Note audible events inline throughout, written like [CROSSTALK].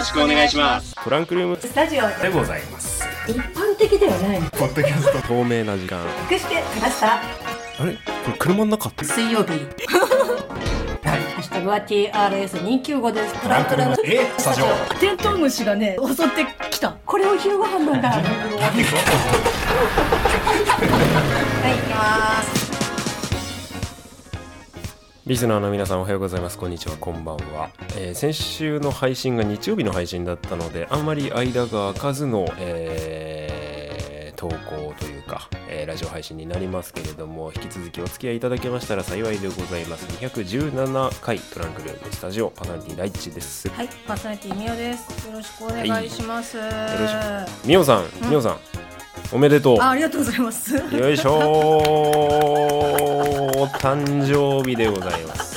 ろしくお願いします。トランクルーム。スタジオでございます。一般的ではないポッドキャスト。透明な時間。隠してきました？あれ？これ車の中？って水曜日。ハッシュタグは TRS295 です。トランクルーム。えスタジオ。テントウムシがね襲ってきた。これを昼ご飯なんだ。はい行きますリスナーの皆さんおはようございます。こんにちは。こんばんは、えー先週の配信が日曜日の配信だったのであんまり間が空かずの、えー投稿というか、えーラジオ配信になりますけれども引き続きお付き合いいただけましたら幸いでございます。217回トランクルームスタジオパーソナリティ第一です。よはいパーソナリティみおです。よろしくお願いします、ろしく。みおさんみおさんおめでとう。あありがとうございます。よいしょーお誕生日でございます。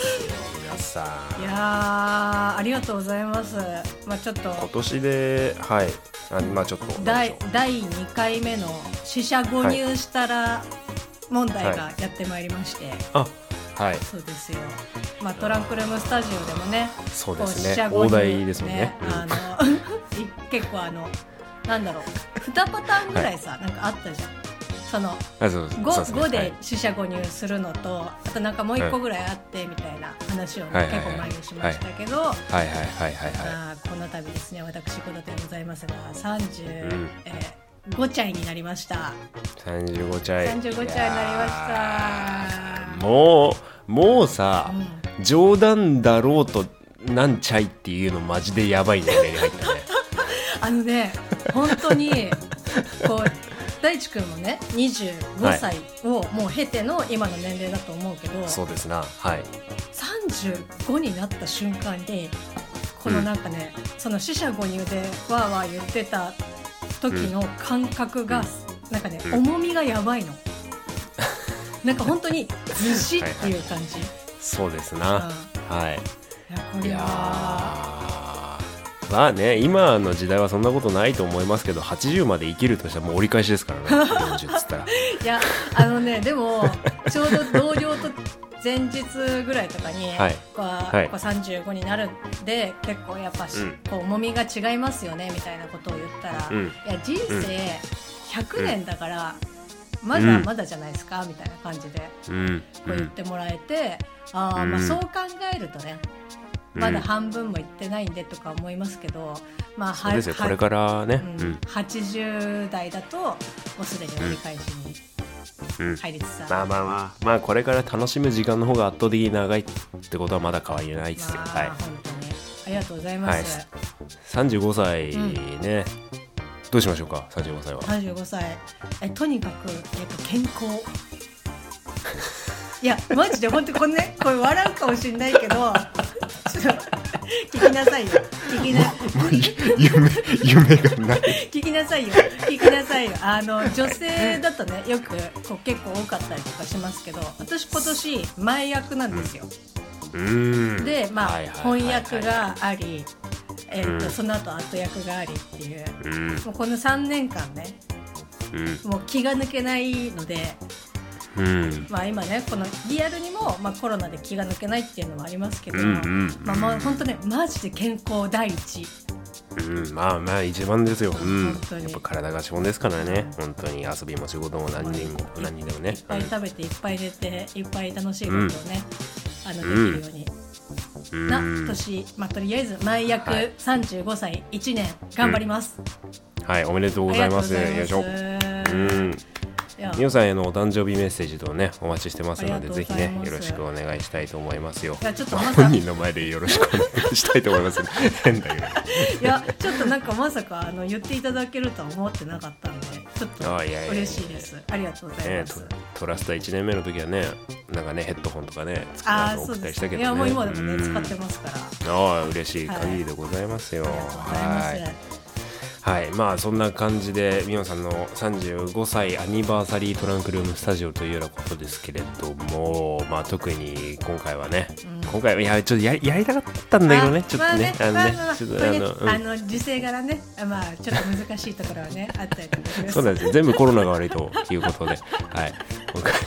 皆さん。いやーありがとうございます。まあちょっと。今年ではい。あまあちょっと第第2回目の死者誤入したら問題がやってまいりまして、あはい。そうですよ、まあ、トランクルームスタジオでもねそうですね。者誤入大台ですもんね。うん。あの [LAUGHS] い結構あのなんだろう。2パターンぐらいさ、なんかあったじゃんそのあそうそう 5, そうですね。5で死者誤入するのとあとなんかもう1個ぐらいあってみたいな話をね、はいはいはい。結構前にしましたけど、はい。はいはいはいはいこの度ですね。私事でございますがうん。35、えー5チャイになりました。35チャイ35チャイになりました。もうもうさうん。冗談だろうとなんちゃいっていうのマジでやばい年齢に入ったね。[LAUGHS] あのね本当にこう大地君もね25歳をもう経ての今の年齢だと思うけど、そうですな。はい。35になった瞬間にこのなんかね、その死者誤入でわーわー言ってた時の感覚が、なんかね、うん。重みがやばいの。[LAUGHS] なんか本当にずしっていう感じ。そうですうん。なはい。いやこれはーまあね今の時代はそんなことないと思いますけど80まで生きるとしたらもう折り返しですからね。40っつったら。いやあのねでもちょうど同僚と前日ぐらいとかに、はい。こうはい。こう35になるんで結構やっぱし、うん。こう重みが違いますよねみたいなことを言ったら、うん。いや人生100年だから、まだまだじゃないですか、みたいな感じでうん。こう言ってもらえて、ああうん。まあそう考えるとねうんまだ半分もいってないんでとか思いますけど、まあそうですこれからね。うん。80代だともうすでに折り返しにうん。うん。入りつつある、まあまあまあ。まあこれから楽しむ時間の方が圧倒的に長いってことはまだ変わりないですよ。まあはい。本当にありがとうございます、はい。35歳ね、どうしましょうか？35歳は。35歳。えとにかく、えっと、健康。いやマジで本当にこれねこれ笑うかもしれないけど聞きなさいよ。聞きな夢夢がない。聞きなさいよ。聞きなさいよ。あの女性だとねよくこう結構多かったりとかしますけど私今年前役なんですよ、うーん。でまあはいはい翻訳があり、えっとうん。その後後役がありっていう。うん。もうこの3年間ねうん。もう気が抜けないので、うん。まあ、今ねこのリアルにも、まあ、コロナで気が抜けないっていうのもありますけど、うんうんまあ、まあ本当ねマジで健康第一。うんまあまあ一番ですよ、うん、本当に。やっぱ体が資本ですからね。本当に遊びも仕事も何人も何人でもね。いっぱい食べていっぱい寝ていっぱい楽しいことをね、あのできるように、うん。なうん年、まあ、とりあえず前役はい。35歳1年頑張ります、はいおめでとうございます。よいしょ。うんみおさんへのお誕生日メッセージとねお待ちしてますのでぜひねよろしくお願いしたいと思いますよ。いやちょっと本人の前でよろしくお願いしたいと思います [LAUGHS] 変だけどいやちょっとなんかまさかあの言っていただけるとは思ってなかったんでちょっと嬉しいです。ありがとうございねます、トトラスタ1年目の時はねなんかねヘッドホンとかね作あ送ったりしたけどね。いやもう今でもねうん。使ってますから。ああ嬉しい限りでございますよ、はいはい。まあそんな感じでみおさんの35歳アニバーサリートランクルームスタジオというようなことですけれどもまあ特に今回はね、うん。今回はいやちょっとややりたかったんだけどねあちょっとねあのねちょっことあの、あの時勢柄ねあまあちょっと難しいところはねあったりそうなんですよ。全部コロナが悪いということで、[LAUGHS] はい、今回は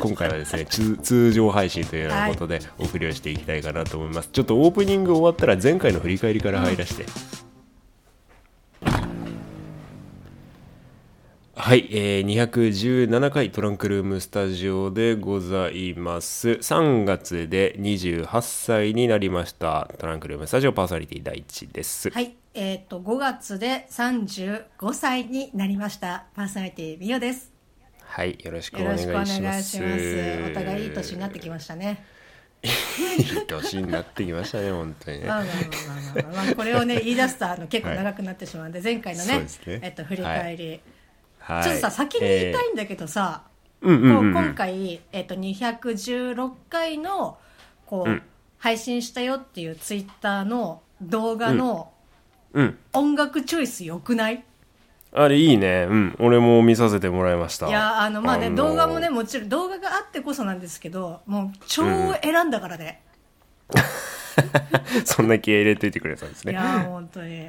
今回はですね通通常配信というようなことでお送りをしていきたいかなと思います、ちょっとオープニング終わったら前回の振り返りから入らせて、はい、えー、217回トランクルームスタジオでございます。3月で28歳になりました。トランクルームスタジオパーソナリティ第一です。はい、えっ、と5月で35歳になりましたパーソナリティみよです。はい、よろしくお願いしくお願いししま。ますす。お互いいい年になってきましたね。[LAUGHS] いい年になってきましたね、本当にね。まあまあまあまあまあ、まあ、これをね言い出すとあの結構長くなってしまうんで、前回のねねえっと振り返り、はい、ちょっとさ先に言いたいんだけどさ、えーう今回、えっと216回のこう、うん配信したよっていうツイッターの動画のうん。音楽チョイスよくない、あれいいね。うん。俺も見させてもらいました。いやあのまあね、のー動画もねもちろん動画があってこそなんですけどもう超選んだからね、[LAUGHS] そんな気合い入れといてくれたんですね。いやー本当に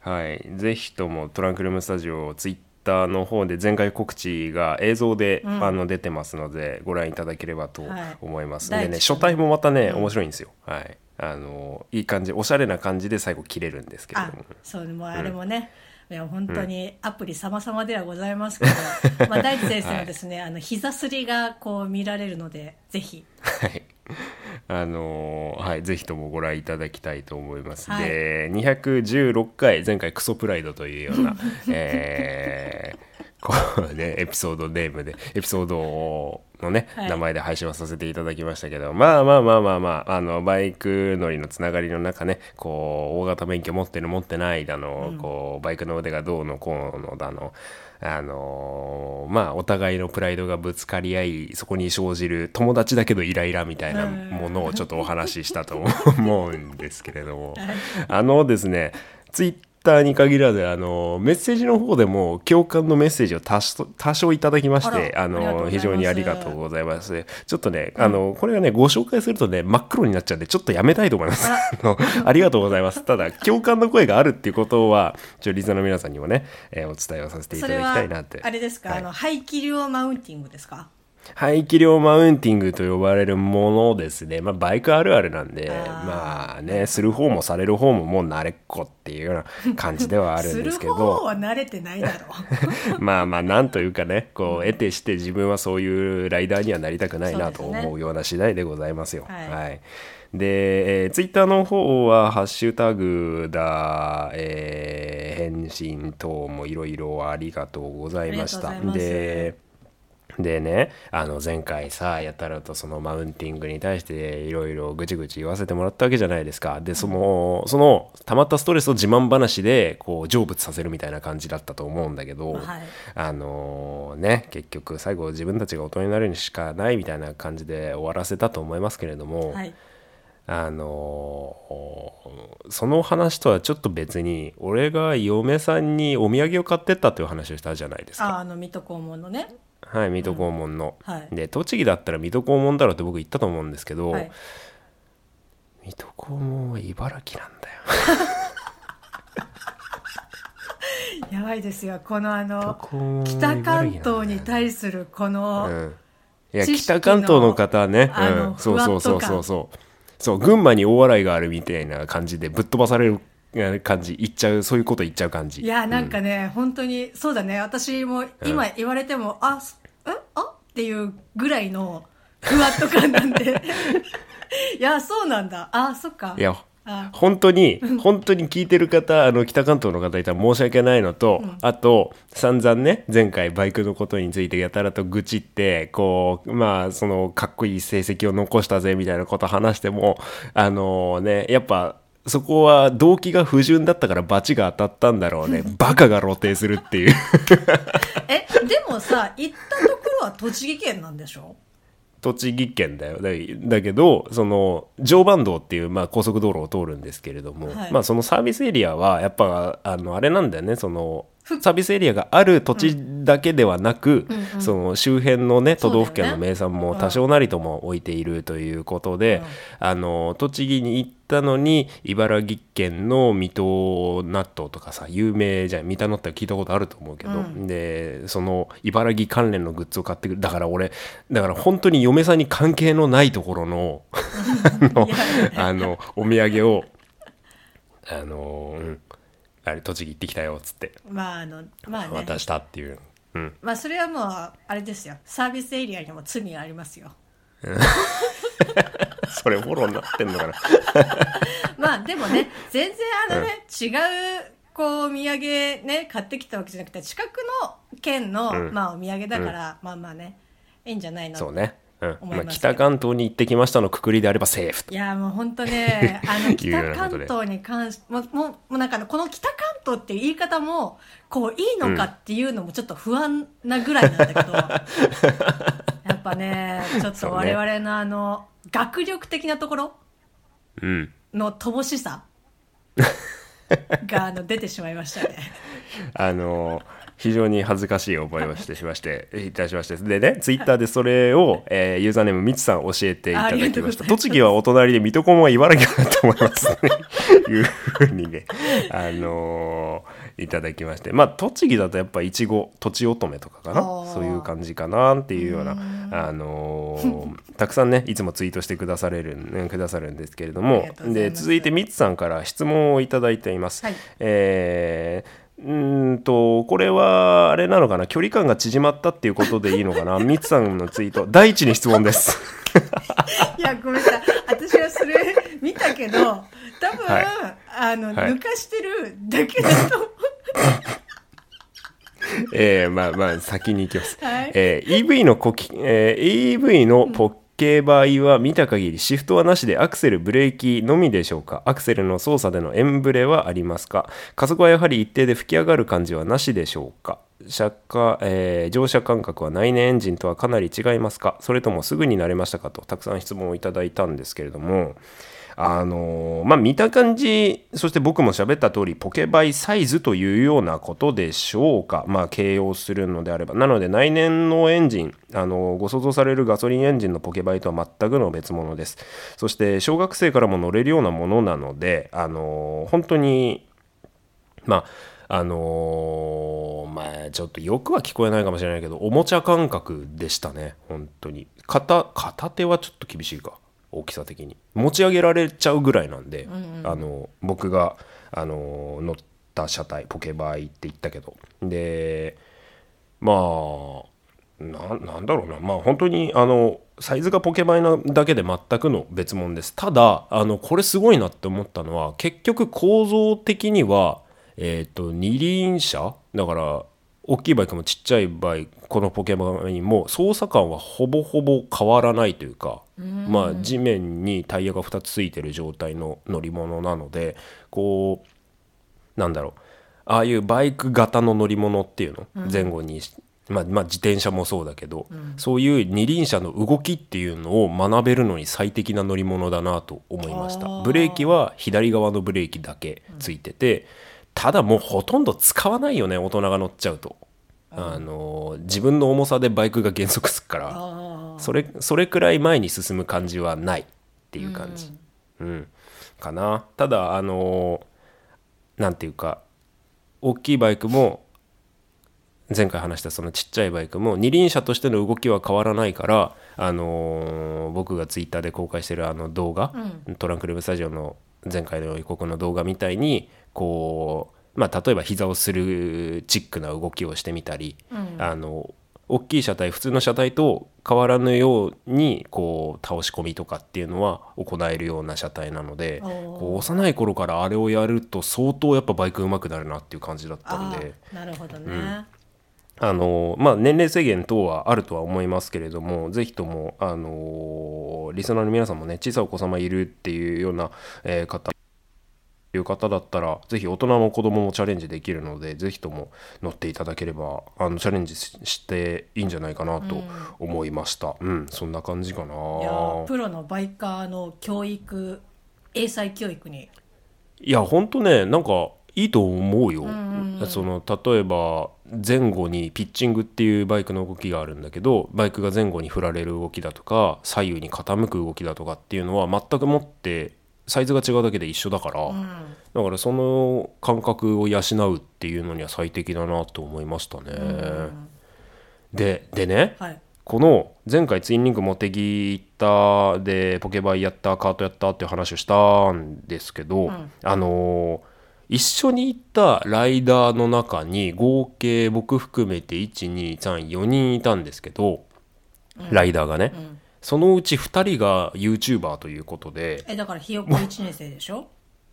はい、ぜひともトランクルームスタジオツイッターの方で前回告知が映像で、うん。あの出てますのでご覧いただければとはい。思います、第一でね初対もまたね、うん。面白いんですよ。はい。あのいい感じおしゃれな感じで最後切れるんですけれあども。そうもうあれもね、いや本当にアプリ様々ではございますけど、[LAUGHS] まあ、大地先生のですね、あの膝すりがこう見られるのでぜひ。はい。あのーはいぜひともご覧いただきたいと思います、はい。で216回前回クソプライドというような [LAUGHS] えーこうね、エピソードネームでエピソードのね、はい。名前で配信をさせていただきましたけどまあまあまあまあまああのバイク乗りのつながりの中ねこう大型免許持ってる持ってないだの、こうバイクの腕がどうのこうのだのあのまあお互いのプライドがぶつかり合いそこに生じる友達だけどイライラみたいなものをちょっとお話ししたと思う [LAUGHS] んですけれども。あのですねツイッターに限らずあのメッセージの方でも共感のメッセージを多少多少いただきましてあの非常にありがとうございます。ちょっとね、あのこれがねご紹介するとね真っ黒になっちゃうんでちょっとやめたいと思います。あ [LAUGHS] りがとうございます。ただ共感の声があるっていうことはちょリスナーの皆さんにもね、えーお伝えをさせていただきたいなって。あれですか、はい。あの排気量マウンティングですか？排気量マウンティングと呼ばれるものですね。まあ、バイクあるあるなんで、まあね、する方もされる方ももう慣れっこっていうような感じではあるんですけする方ど、は慣れてないだろう [LAUGHS] まあまあ、なんというかね、こう、得てして自分はそういうライダーにはなりたくないなと思うような次第でございますよ。はいはい。で、えー、ツイッターの方は、ハッシュタグだ、えー返信等もいろいろありがとうございました。で、でねあの前回さやたらとそのマウンティングに対していろいろぐちぐち言わせてもらったわけじゃないですか。でそのその溜まったストレスを自慢話でこう成仏させるみたいな感じだったと思うんだけど、はい。あのね結局最後自分たちが大人になるにしかないみたいな感じで終わらせたと思いますけれども、はい。あのその話とはちょっと別に俺が嫁さんにお土産を買ってったという話をしたじゃないですか。ああの水戸黄門のねはい、水戸黄門の、はい。で栃木だったら水戸黄門だろうって僕言ったと思うんですけど、はい。水戸黄門は茨城なんだよ。[LAUGHS] やばいですよ。このあの北関東に対するこの、うん、いや北関東の方はね、そうそうそうそうそう。そう群馬に大笑いがあるみたいな感じでぶっ飛ばされるえ感じ。言っちゃうそういうこと言っちゃう感じ。いやなんかね、本当にそうだね。私も今言われても、あすえ？あ？っていうぐらいのふわっと感なんで。[LAUGHS] いやそうなんだ。あそっか。いやあ。本当に本当に聞いてる方あの北関東の方いたら申し訳ないのと、あと散々ね前回バイクのことについてやたらと愚痴ってこうまあそのかっこいい成績を残したぜみたいなこと話してもあのねやっぱそこは動機が不純だったから罰が当たったんだろうね。[LAUGHS] バカが露呈するっていう。えでもさ行ったところは栃木県なんでしょ？栃木県だよ。だだけどその常磐道っていう、まあ、高速道路を通るんですけれども、はい。まあ、そのサービスエリアはやっぱあのあれなんだよね。そのふサービスエリアがある土地だけではなく、うんうん。その周辺のね都道府県の名産も多少なりとも置いているということで、あの栃木に行ったのに茨城県の水戸納豆とかさ有名じゃん。三田納豆聞いたことあると思うけど、うん。でその茨城関連のグッズを買ってくる。だから俺だから本当に嫁さんに関係のないところの [LAUGHS] あのお土産をあの、うん、あれ栃木行ってきたよっつって。まああのまあね。渡したっていう。うん。まあそれはもうあれですよ。サービスエリアにも罪がありますよ。[LAUGHS] それフォローになってんのかな。[LAUGHS] まあでもね全然あのね、違うこうお土産ね買ってきたわけじゃなくて近くの県の、うん。まあお土産だから、まあまあねいいんじゃないのそうね、うん。まあ、北関東に行ってきましたのくくりであればセーフと。いやもう本当ね [LAUGHS] あの北関東に関しもうもうもうなんかねこの北関東っていう言い方もこういいのかっていうのもちょっと不安なぐらいなんだけど、やっぱねちょっと我々のあの、学力的なところうんの乏しさがあの出てしまいましたね。あの非常に恥ずかしい覚えをしてしまして [LAUGHS] いたしまして。でねツイッターでそれを、えーユーザーネームみつさん教えていただきました。栃木はお隣で水戸黄門は茨城だと思いますね。[LAUGHS] いうふうにねあのーいただきまして。まあ栃木だとやっぱいちごとちおとめとかかな？そういう感じかなっていうようなあのー [LAUGHS] たくさんねいつもツイートしてくだされるうんくださるんですけれども。です。続いてみつさんから質問をいただいています、はい。えーうーんとこれはあれなのかな？距離感が縮まったっていうことでいいのかな？みつさんのツイート。第一に質問です。いやごめんなさい。私はそれ見たけど多分、はい。あの、はい。抜かしてるだけだと思う。[LAUGHS] えー、まあまあ先に行きます、はい。えー EV のこき、えー EV のポッ系場合は見た限りシフトはなしでアクセルブレーキのみでしょうか？アクセルの操作でのエンブレはありますか？加速はやはり一定で吹き上がる感じはなしでしょうか？車下、えー乗車間隔は内燃エンジンとはかなり違いますか？それともすぐに慣れましたか？とたくさん質問をいただいたんですけれども。あのまあ見た感じそして僕も喋った通りポケバイサイズというようなことでしょうか。まあ形容するのであれば。なので内燃のエンジンあのご想像されるガソリンエンジンのポケバイとは全くの別物です。そして小学生からも乗れるようなものなのであの本当にまああのーまあちょっとよくは聞こえないかもしれないけどおもちゃ感覚でしたね。本当に。片片手はちょっと厳しいか。大きさ的に。持ち上げられちゃうぐらいなんで、あの僕が、あの乗った車体ポケバイって言ったけど。でまあななんだろうな。まあ本当にあのサイズがポケバイなだけで全くの別物です。ただあのこれすごいなって思ったのは結局構造的にはえっ、と二輪車？だから大きいバイクもちっちゃいバイクこのポケバイも操作感はほぼほぼ変わらないというかまあ地面にタイヤが2つついてる状態の乗り物なのでこうなんだろう。ああいうバイク型の乗り物っていうの、前後にしまあ、まあ自転車もそうだけど、そういう二輪車の動きっていうのを学べるのに最適な乗り物だなと思いました。ブレーキは左側のブレーキだけついてて、ただもうほとんど使わないよね大人が乗っちゃうと、あのー自分の重さでバイクが減速するから。あそれそれくらい前に進む感じはないっていう感じ、うん。かな。ただあのーなんていうか大きいバイクも前回話したそのちっちゃいバイクも二輪車としての動きは変わらないから、あのー僕がツイッターで公開してるあの動画、トランクルームスタジオの前回の予告の動画みたいにこう、まあ、例えば膝をするチックな動きをしてみたり、あの大きい車体普通の車体と変わらぬようにこう倒し込みとかっていうのは行えるような車体なのでこう幼い頃からあれをやると相当やっぱバイク上手くなるなっていう感じだったんあで。ーなるほどね、あのまあ、年齢制限等はあるとは思いますけれどもぜひとも、あのリスナーの皆さんもね小さいお子様いるっていうような、えー方いう方だったらぜひ大人も子供もチャレンジできるのでぜひとも乗っていただければあのチャレンジししていいんじゃないかなと思いました。うん、そんな感じかな。いやープロのバイカーの教育英才教育に。いやほんとねなんかいいと思うよ、その例えば前後にピッチングっていうバイクの動きがあるんだけどバイクが前後に振られる動きだとか左右に傾く動きだとかっていうのは全くもってサイズが違うだけで一緒だから、だからその感覚を養うっていうのには最適だなと思いましたね。ででね、はい。この前回ツインリンク持ってきたでポケバイやったカートやったっていう話をしたんですけど、あのー一緒に行ったライダーの中に合計僕含めて1234人いたんですけど、ライダーがね、ん。そのうち2人が YouTuber ということでえだからひよこ1年生でしょ？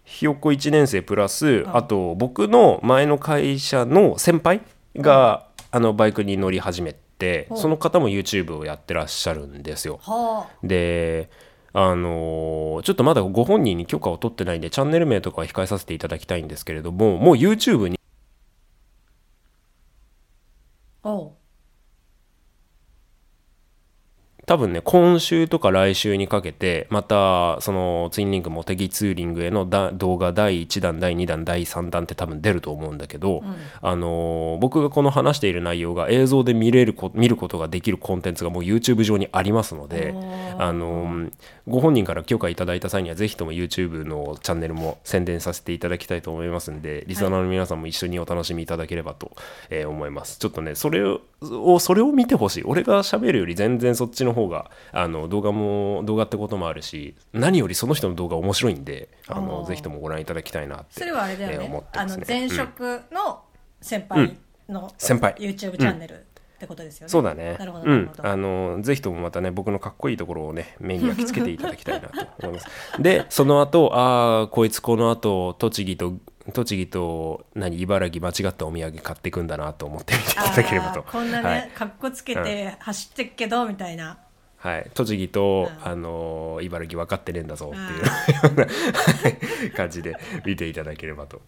ひよっこ1年生プラス、あと僕の前の会社の先輩が、あのバイクに乗り始めて、う。んその方も YouTube をやってらっしゃるんですよ。はであのーちょっとまだご本人に許可を取ってないんでチャンネル名とかは控えさせていただきたいんですけれどももう YouTube に多分ね今週とか来週にかけてまたそのツインリンクモテギツーリングへのだ動画第1弾第2弾第3弾って多分出ると思うんだけど、あのー僕がこの話している内容が映像で見れるこ見ることができるコンテンツがもう YouTube 上にありますのであのーご本人から許可いただいた際にはぜひとも YouTube のチャンネルも宣伝させていただきたいと思いますんでリスナーの皆さんも一緒にお楽しみいただければと、えー思います。ちょっとねそれをそれを見てほしい。俺が喋るより全然そっちの方があの動画も動画ってこともあるし何よりその人の動画面白いんであのぜひともご覧いただきたいなってそれはあれだよえーね,、あ思ってますね。の前職の先輩の先輩。YouTube チャンネルってことですよね、そうだね。なるほどうん。あのぜひともまたね僕のかっこいいところをね目に焼き付けていただきたいなと思います。[LAUGHS] でその後ああこいつこの後栃木と栃木と何茨城間違ったお土産買っていくんだなと思ってみていただければと。こんなね、はい。かっこつけて走ってっけどみたいな、はい、栃木と、うん。あの茨城分かってねえんだぞっていう [LAUGHS] ようなはい感じで見ていただければと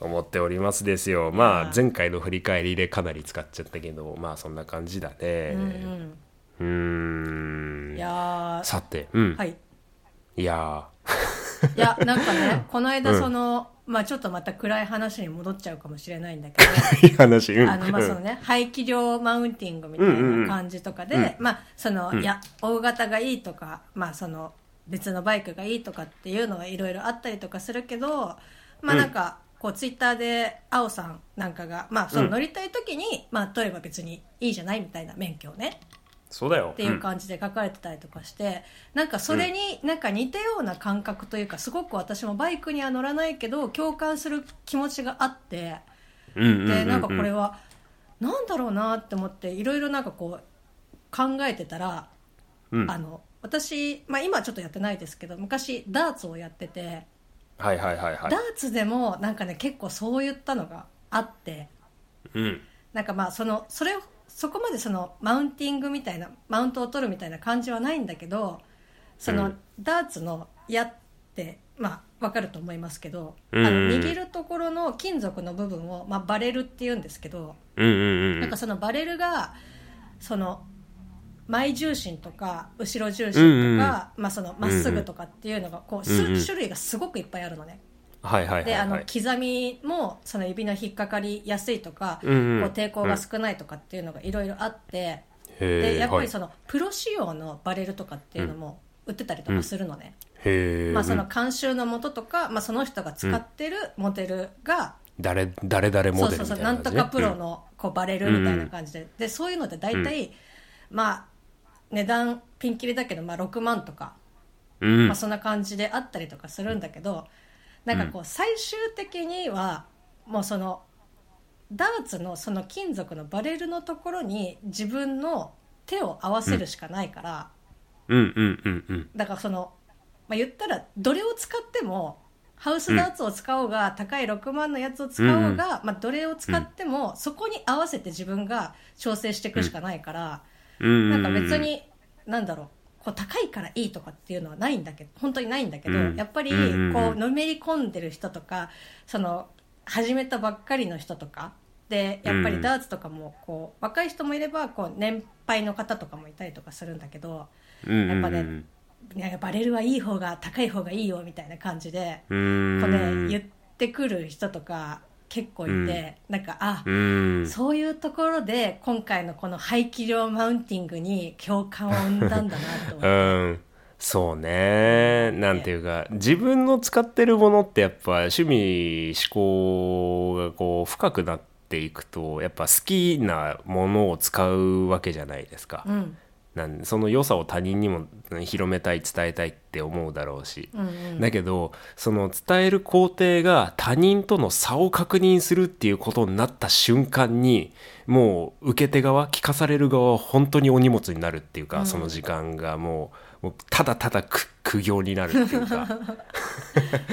思っておりますですよ。まあ前回の振り返りでかなり使っちゃったけどまあそんな感じだね。うんうーうんん、いやー。さてうん、はいい、やいやなんかねこの間その、まあちょっとまた暗い話に戻っちゃうかもしれないんだけどーいい話うん。あのまあそのね排気量マウンティングみたいな感じとかで、うんうんうん。まあその、うん。いや大型がいいとかまあその別のバイクがいいとかっていうのはいろいろあったりとかするけどまあなんかこうツイッターで青さんなんかがまあその乗りたい時に、まあ取れば別にいいじゃないみたいな免許をねそうだよ。っていう感じで書かれてたりとかして、なんかそれになんか似たような感覚というかすごく私もバイクには乗らないけど共感する気持ちがあって。うんうんうんうん。でなんかこれはなんだろうなって思っていろいろなんかこう考えてたら、うん。あの私、まあ、今はちょっとやってないですけど昔ダーツをやってて、はいはいはいはい。ダーツでもなんかね結構そういったのがあってうん。なんかまあそのそれをそこまでそのマウンティングみたいなマウントを取るみたいな感じはないんだけどその、うん。ダーツの矢ってまあわかると思いますけど、うんあの握るところの金属の部分を、まあ、バレルって言うんですけど、なんかそのバレルがその前重心とか後ろ重心とか、まあそのまっすぐとかっていうのがこう、種類がすごくいっぱいあるのね。はいはいはいであのはい刻みもその指の引っかかりやすいとか、うんうん。こう抵抗が少ないとかっていうのがいろいろあって、へでえやっぱりそのプロ仕様のバレルとかっていうのも売ってたりとかするのね、へえまあ、その監修のもととか、まあ、その人が使ってるモデルが、誰誰々モデルなんとみたいな感じね。かプロのこうバレるみたいな感じで,、でそういうのって大体、まあ値段ピンキリだけど、まあ、6万とか、うん。まあ、そんな感じであったりとかするんだけど、なんかこう最終的にはもうそのダーツのその金属のバレルのところに自分の手を合わせるしかないから、うんうんうんうん。だからその、まあ、言ったらどれを使ってもハウスダーツを使おうが、高い6万のやつを使おうが、まあ、どれを使っても、そこに合わせて自分が調整していくしかないから、うん。なんか別に、なんだろうこう高いからいいとかっていうのはないんだけど本当にないんだけど、うん。やっぱりうんこうのめり込んでる人とかその始めたばっかりの人とかでやっぱりダーツとかもこう若い人もいればこう年配の方とかもいたりとかするんだけどうんやっぱねバレルはいい方が高い方がいいよみたいな感じでうん。こう、ね、言ってくる人とか結構いて、なんかあ、うん。そういうところで今回のこの排気量マウンティングに共感を生んだんだなと思って。[LAUGHS] うん。そうね。なんていうか自分の使ってるものってやっぱ趣味思考がこう深くなっていくとやっぱ好きなものを使うわけじゃないですか。うん。なんその良さを他人にもうん広めたい伝えたいって思うだろうし、うんうん。だけどその伝える工程が他人との差を確認するっていうことになった瞬間にもう受け手側聞かされる側は本当にお荷物になるっていうか、うん。その時間がもうただただ苦苦行になるっていうか。[LAUGHS]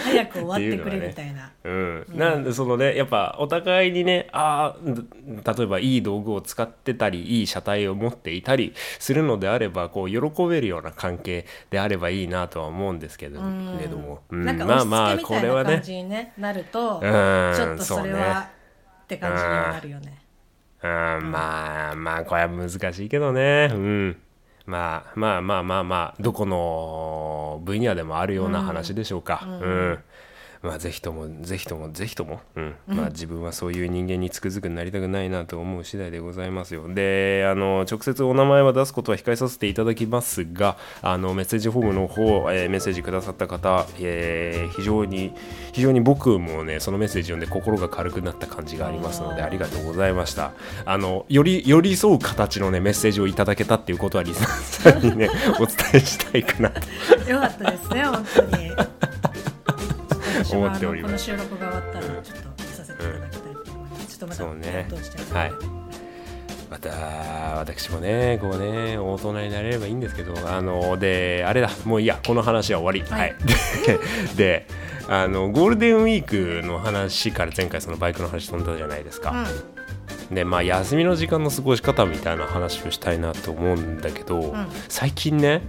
早く終わってくれみたいな。うん、なんでそのねやっぱお互いにねあー例えばいい道具を使ってたりいい車体を持っていたりするのであればこう喜べるような関係であればいいなとは思うんですけど,、うん。けども、うん。なんかまあまあこれはね。感じに、ねなるとうん。ちょっとそれはって感じにはなるよね。うん、まあまあこれは難しいけどね。うん。まあまあまあまあまあどこの分野でもあるような話でしょうか。うん、まあぜひともぜひともぜひとも、うん。まあ、自分はそういう人間につくづくなりたくないなと思う次第でございますよ。であの直接お名前は出すことは控えさせていただきますがあのメッセージフォームの方、えーメッセージくださった方、えー非常に非常に僕もねそのメッセージ読んで心が軽くなった感じがありますのでありがとうございました。あのより寄り添う形のねメッセージをいただけたっていうことはリスナーさんにね [LAUGHS] お伝えしたいかなと。よかったですね本当に私もあ思っております。のこの収録が終わったらちょっと見させていただきたいと思います、ちょっとましてはいまた私もねこうね大人になれればいいんですけどあのであれだ。もういいやこの話は終わり。ははい。い、でであのゴールデンウィークの話から前回そのバイクの話飛んだじゃないですか、でまあ休みの時間の過ごし方みたいな話をしたいなと思うんだけど、ん。最近ね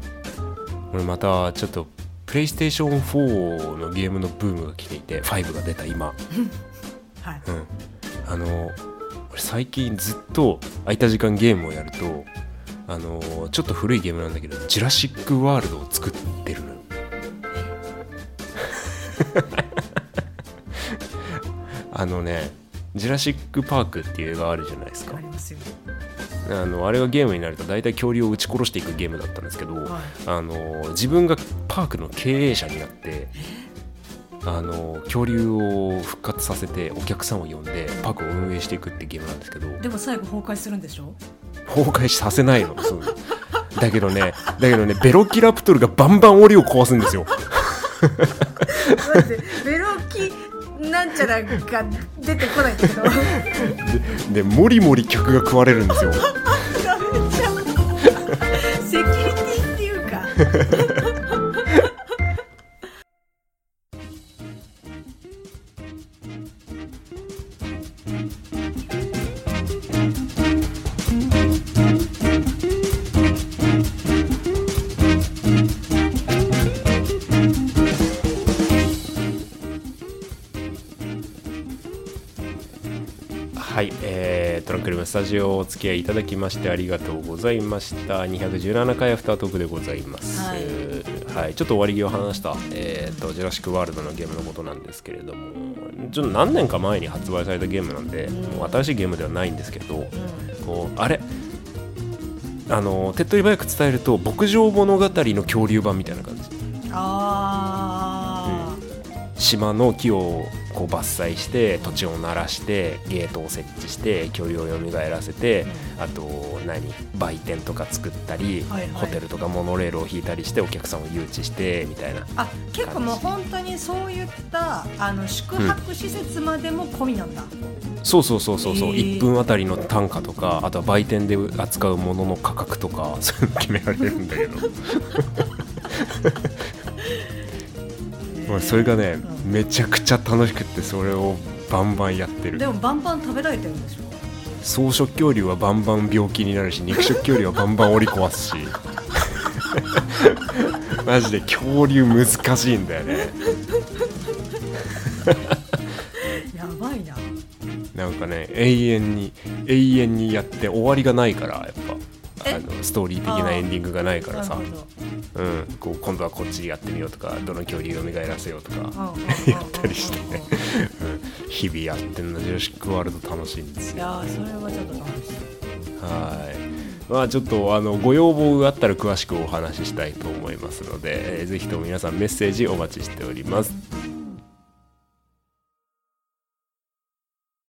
俺またちょっとプレイステーション4のゲームのブームが来ていて5が出た今。[LAUGHS] はい、うん、あの俺最近ずっと空いた時間ゲームをやるとあのちょっと古いゲームなんだけど「ジュラシック・ワールド」を作ってるのよ。[LAUGHS] あのね「ジュラシック・パーク」っていう映画あるじゃないですか。ありますよあのあれがゲームになると大体恐竜を撃ち殺していくゲームだったんですけど、はい。あの自分がパークの経営者になってあの恐竜を復活させてお客さんを呼んでパークを運営していくってゲームなんですけどでも最後崩壊するんでしょ？崩壊させないの。そう。だけどねだけどねベロキラプトルがバンバン檻を壊すんですよ。[LAUGHS] ベロキなんちゃらが出てこないけど。でモリモリ客が食われるんですよ。ダメじゃん [LAUGHS] セキュリティっていうかスタジオお付き合いいただきましてありがとうございました。217回アフタートークでございます。はい。はい、ちょっと終わり際話した、えー、とジュラシック・ワールドのゲームのことなんですけれどもちょっと何年か前に発売されたゲームなんで、もう新しいゲームではないんですけど、こうあれ？あの手っ取り早く伝えると牧場物語の恐竜版みたいな感じ。あ島の木をこう伐採して土地を鳴らしてゲートを設置して恐竜を蘇らせて、あと何？売店とか作ったり、はいはい。ホテルとかモノレールを引いたりしてお客さんを誘致してみたいな。結構もう本当にそういったあの宿泊施設までも込みなんだ、そうそうそうそうそう、へー。1分あたりの単価とかあとは売店で扱うものの価格とかそういうの決められるんだけど [LAUGHS] まあそれがね、めちゃくちゃ楽しくってそれをバンバンやってる。でもバンバン食べられてるんでしょ？草食恐竜はバンバン病気になるし肉食恐竜はバンバン折り壊すし。[LAUGHS] マジで恐竜難しいんだよね。やばいな。なんかね永遠に永遠にやって終わりがないからやっぱ。え？あのストーリー的なエンディングがないからさうん、こう今度はこっちやってみようとかどの恐竜を蘇らせようとか、やったりしてね。うん、日々やってんのジュラシック・ワールド楽しいんですいよやーそれはちょっと楽しい。はい。まあちょっとあのご要望があったら詳しくお話ししたいと思いますので、えーぜひとも皆さんメッセージお待ちしております